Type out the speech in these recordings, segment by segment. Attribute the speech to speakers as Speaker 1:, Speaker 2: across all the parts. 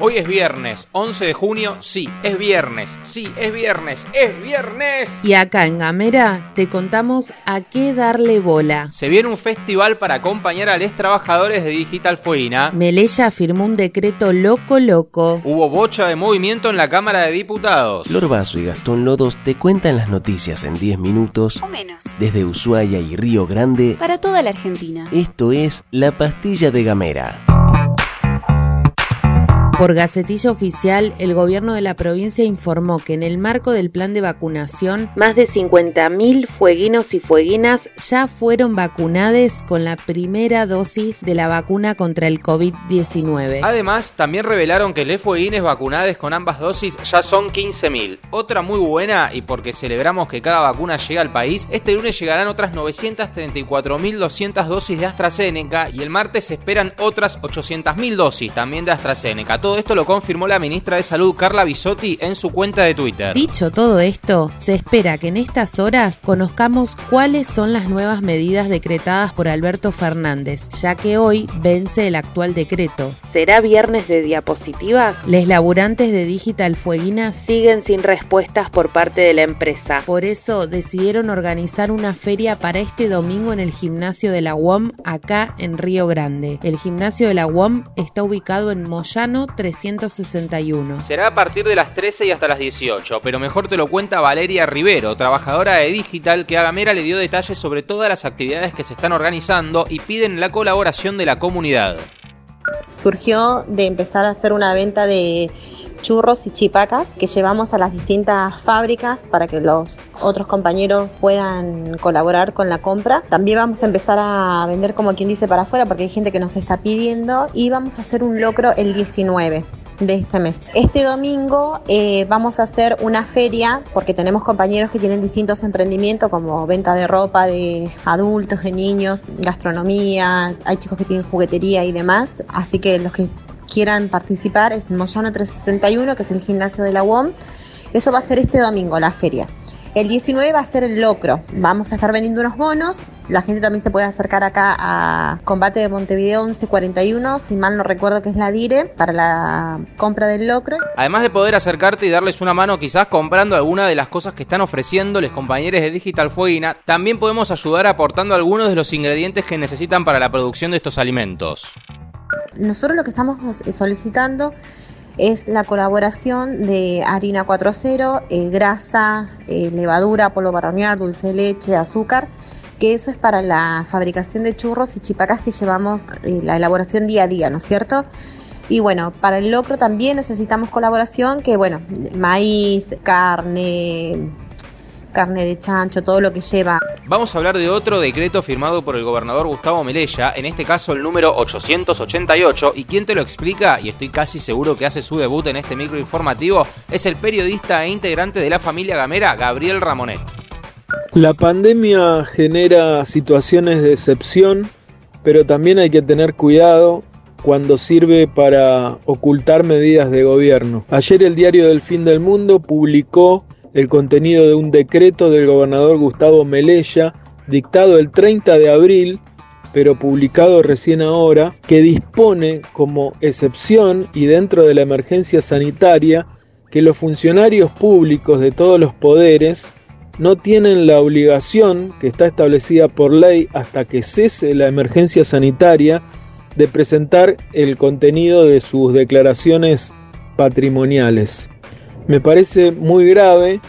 Speaker 1: Hoy es viernes, 11 de junio, sí, es viernes, sí, es viernes, es viernes.
Speaker 2: Y acá en Gamera te contamos a qué darle bola.
Speaker 1: Se viene un festival para acompañar a los trabajadores de Digital Fueina.
Speaker 2: Melella firmó un decreto loco loco.
Speaker 1: Hubo bocha de movimiento en la Cámara de Diputados.
Speaker 3: Flor Vaso y Gastón Lodos te cuentan las noticias en 10 minutos
Speaker 4: O menos.
Speaker 3: desde Ushuaia y Río Grande.
Speaker 4: Para toda la Argentina.
Speaker 3: Esto es La Pastilla de Gamera.
Speaker 2: Por gacetillo oficial, el gobierno de la provincia informó que en el marco del plan de vacunación, más de 50.000 fueguinos y fueguinas ya fueron vacunados con la primera dosis de la vacuna contra el COVID-19.
Speaker 1: Además, también revelaron que les fueguines vacunados con ambas dosis ya son 15.000. Otra muy buena, y porque celebramos que cada vacuna llega al país, este lunes llegarán otras 934.200 dosis de AstraZeneca y el martes se esperan otras 800.000 dosis también de AstraZeneca. Todo esto lo confirmó la ministra de Salud Carla Bisotti en su cuenta de Twitter.
Speaker 2: Dicho todo esto, se espera que en estas horas conozcamos cuáles son las nuevas medidas decretadas por Alberto Fernández, ya que hoy vence el actual decreto. ¿Será viernes de diapositivas? Les laburantes de Digital Fueguina siguen sin respuestas por parte de la empresa. Por eso decidieron organizar una feria para este domingo en el gimnasio de la UOM, acá en Río Grande. El gimnasio de la UOM está ubicado en Moyano 361.
Speaker 1: Será a partir de las 13 y hasta las 18, pero mejor te lo cuenta Valeria Rivero, trabajadora de Digital, que a Gamera le dio detalles sobre todas las actividades que se están organizando y piden la colaboración de la comunidad.
Speaker 5: surgió de empezar a hacer una venta de churros y chipacas que llevamos a las distintas fábricas para que los otros compañeros puedan colaborar con la compra. También vamos a empezar a vender como quien dice para afuera porque hay gente que nos está pidiendo y vamos a hacer un locro el 19 de este mes. Este domingo eh, vamos a hacer una feria porque tenemos compañeros que tienen distintos emprendimientos como venta de ropa de adultos, de niños, gastronomía, hay chicos que tienen juguetería y demás, así que los que quieran participar es Moyano 361 que es el gimnasio de la UOM. Eso va a ser este domingo la feria. El 19 va a ser el locro. Vamos a estar vendiendo unos bonos. La gente también se puede acercar acá a Combate de Montevideo 1141, si mal no recuerdo que es la DIRE, para la compra del locro.
Speaker 1: Además de poder acercarte y darles una mano quizás comprando alguna de las cosas que están ofreciendo los compañeros de Digital Fueguina, también podemos ayudar aportando algunos de los ingredientes que necesitan para la producción de estos alimentos.
Speaker 5: Nosotros lo que estamos solicitando es la colaboración de harina 4.0, eh, grasa, eh, levadura, polvo para dulce de leche, azúcar, que eso es para la fabricación de churros y chipacas que llevamos eh, la elaboración día a día, ¿no es cierto? Y bueno, para el locro también necesitamos colaboración, que bueno, maíz, carne, carne de chancho, todo lo que lleva
Speaker 1: Vamos a hablar de otro decreto firmado por el gobernador Gustavo Melella, en este caso el número 888, y quien te lo explica, y estoy casi seguro que hace su debut en este micro informativo, es el periodista e integrante de la familia Gamera, Gabriel Ramonet.
Speaker 6: La pandemia genera situaciones de excepción, pero también hay que tener cuidado cuando sirve para ocultar medidas de gobierno. Ayer el diario del Fin del Mundo publicó el contenido de un decreto del gobernador Gustavo Melella, dictado el 30 de abril, pero publicado recién ahora, que dispone como excepción y dentro de la emergencia sanitaria que los funcionarios públicos de todos los poderes no tienen la obligación que está establecida por ley hasta que cese la emergencia sanitaria de presentar el contenido de sus declaraciones patrimoniales. Me parece muy grave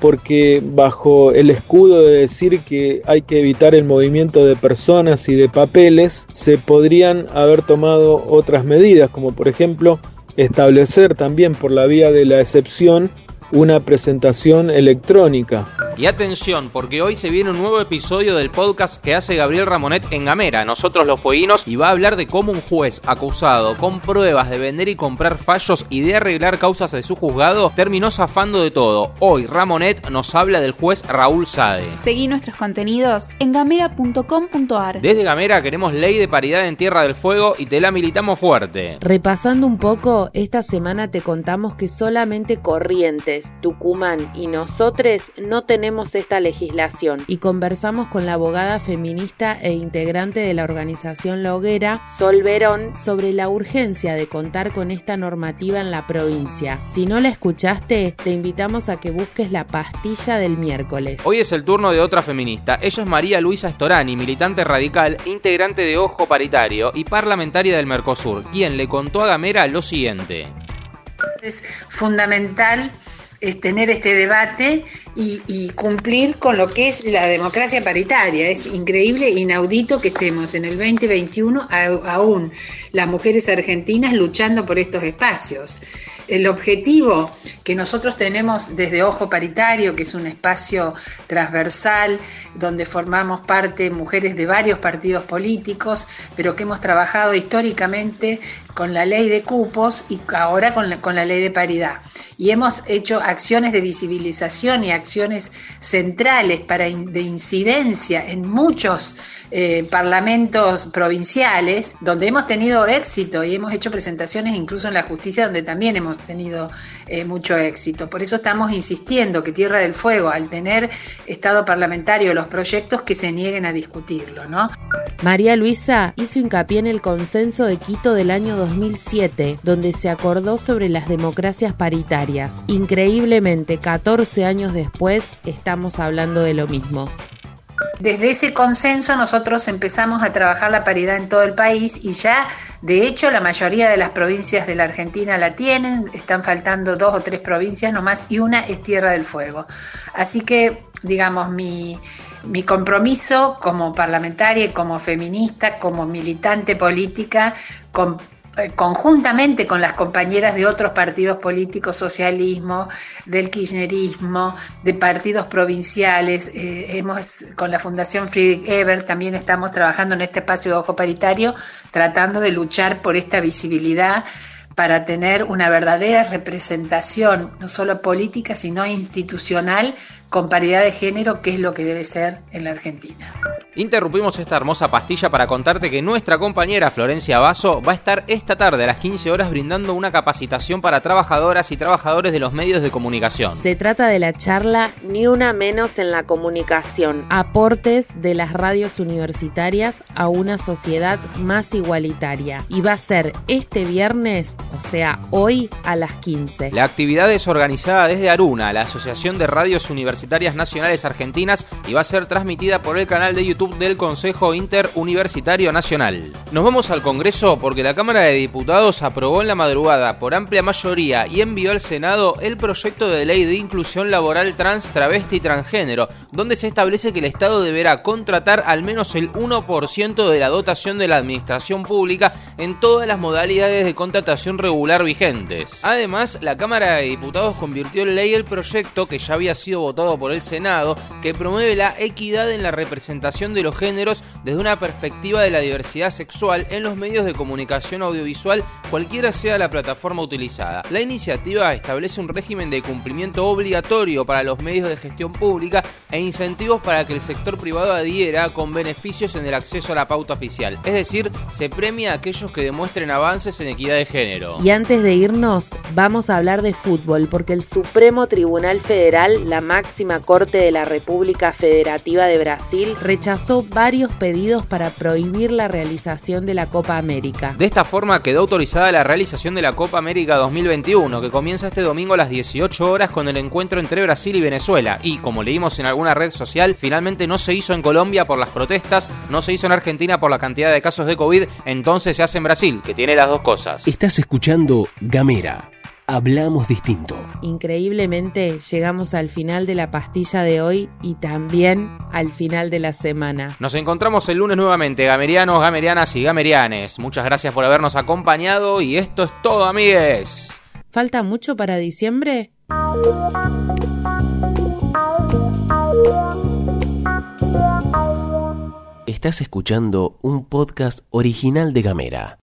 Speaker 6: porque bajo el escudo de decir que hay que evitar el movimiento de personas y de papeles, se podrían haber tomado otras medidas, como por ejemplo establecer también por la vía de la excepción una presentación electrónica.
Speaker 1: Y atención, porque hoy se viene un nuevo episodio del podcast que hace Gabriel Ramonet en Gamera, nosotros los fueguinos, y va a hablar de cómo un juez acusado con pruebas de vender y comprar fallos y de arreglar causas de su juzgado terminó zafando de todo. Hoy Ramonet nos habla del juez Raúl Sade.
Speaker 4: Seguí nuestros contenidos en gamera.com.ar.
Speaker 1: Desde Gamera queremos ley de paridad en Tierra del Fuego y te la militamos fuerte.
Speaker 2: Repasando un poco, esta semana te contamos que solamente Corrientes, Tucumán y nosotros no tenemos tenemos esta legislación y conversamos con la abogada feminista e integrante de la organización Loguera, Sol Verón, sobre la urgencia de contar con esta normativa en la provincia. Si no la escuchaste, te invitamos a que busques la pastilla del miércoles.
Speaker 1: Hoy es el turno de otra feminista. Ella es María Luisa Storani, militante radical, integrante de Ojo Paritario y parlamentaria del Mercosur, quien le contó a Gamera lo siguiente.
Speaker 7: Es fundamental es tener este debate y, cumplir con lo que es la democracia paritaria. Es increíble, inaudito que estemos en el 2021 aún las mujeres argentinas luchando por estos espacios. El objetivo que nosotros tenemos desde Ojo Paritario, que es un espacio transversal donde formamos parte mujeres de varios partidos políticos, pero que hemos trabajado históricamente con la ley de cupos y ahora con la, con la ley de paridad. Y hemos hecho acciones de visibilización y acciones centrales para de incidencia en muchos eh, parlamentos provinciales, donde hemos tenido éxito y hemos hecho presentaciones incluso en la justicia, donde también hemos tenido eh, mucho éxito. Por eso estamos insistiendo que Tierra del Fuego, al tener Estado parlamentario, los proyectos que se nieguen a discutirlo, ¿no?
Speaker 2: María Luisa hizo hincapié en el consenso de Quito del año 2007, donde se acordó sobre las democracias paritarias. Increíblemente, 14 años después, estamos hablando de lo mismo.
Speaker 7: Desde ese consenso nosotros empezamos a trabajar la paridad en todo el país y ya, de hecho, la mayoría de las provincias de la Argentina la tienen, están faltando dos o tres provincias nomás y una es Tierra del Fuego. Así que, digamos, mi, mi compromiso como parlamentaria, como feminista, como militante política, eh, conjuntamente con las compañeras de otros partidos políticos, socialismo, del kirchnerismo, de partidos provinciales, eh, hemos con la Fundación Friedrich Ebert también estamos trabajando en este espacio de ojo paritario, tratando de luchar por esta visibilidad para tener una verdadera representación, no solo política, sino institucional, con paridad de género, que es lo que debe ser en la Argentina.
Speaker 1: Interrumpimos esta hermosa pastilla para contarte que nuestra compañera Florencia Basso va a estar esta tarde a las 15 horas brindando una capacitación para trabajadoras y trabajadores de los medios de comunicación.
Speaker 2: Se trata de la charla Ni una menos en la comunicación, aportes de las radios universitarias a una sociedad más igualitaria. Y va a ser este viernes, o sea, hoy a las 15.
Speaker 1: La actividad es organizada desde Aruna, la Asociación de Radios Universitarias Nacionales Argentinas, y va a ser transmitida por el canal de YouTube del Consejo Interuniversitario Nacional. Nos vamos al Congreso porque la Cámara de Diputados aprobó en la madrugada por amplia mayoría y envió al Senado el proyecto de ley de inclusión laboral trans, travesti y transgénero, donde se establece que el Estado deberá contratar al menos el 1% de la dotación de la administración pública en todas las modalidades de contratación regular vigentes. Además, la Cámara de Diputados convirtió en ley el proyecto que ya había sido votado por el Senado, que promueve la equidad en la representación de los géneros desde una perspectiva de la diversidad sexual en los medios de comunicación audiovisual, cualquiera sea la plataforma utilizada. La iniciativa establece un régimen de cumplimiento obligatorio para los medios de gestión pública e incentivos para que el sector privado adhiera con beneficios en el acceso a la pauta oficial. Es decir, se premia a aquellos que demuestren avances en equidad de género.
Speaker 2: Y antes de irnos, vamos a hablar de fútbol, porque el Supremo Tribunal Federal, la máxima corte de la República Federativa de Brasil, rechazó rechazó varios pedidos para prohibir la realización de la Copa América.
Speaker 1: De esta forma quedó autorizada la realización de la Copa América 2021, que comienza este domingo a las 18 horas con el encuentro entre Brasil y Venezuela. Y como leímos en alguna red social, finalmente no se hizo en Colombia por las protestas, no se hizo en Argentina por la cantidad de casos de COVID, entonces se hace en Brasil, que tiene las dos cosas.
Speaker 3: Estás escuchando Gamera Hablamos distinto.
Speaker 2: Increíblemente llegamos al final de la pastilla de hoy y también al final de la semana.
Speaker 1: Nos encontramos el lunes nuevamente, gamerianos, gamerianas y gamerianes. Muchas gracias por habernos acompañado y esto es todo, amigues.
Speaker 2: ¿Falta mucho para diciembre?
Speaker 3: Estás escuchando un podcast original de Gamera.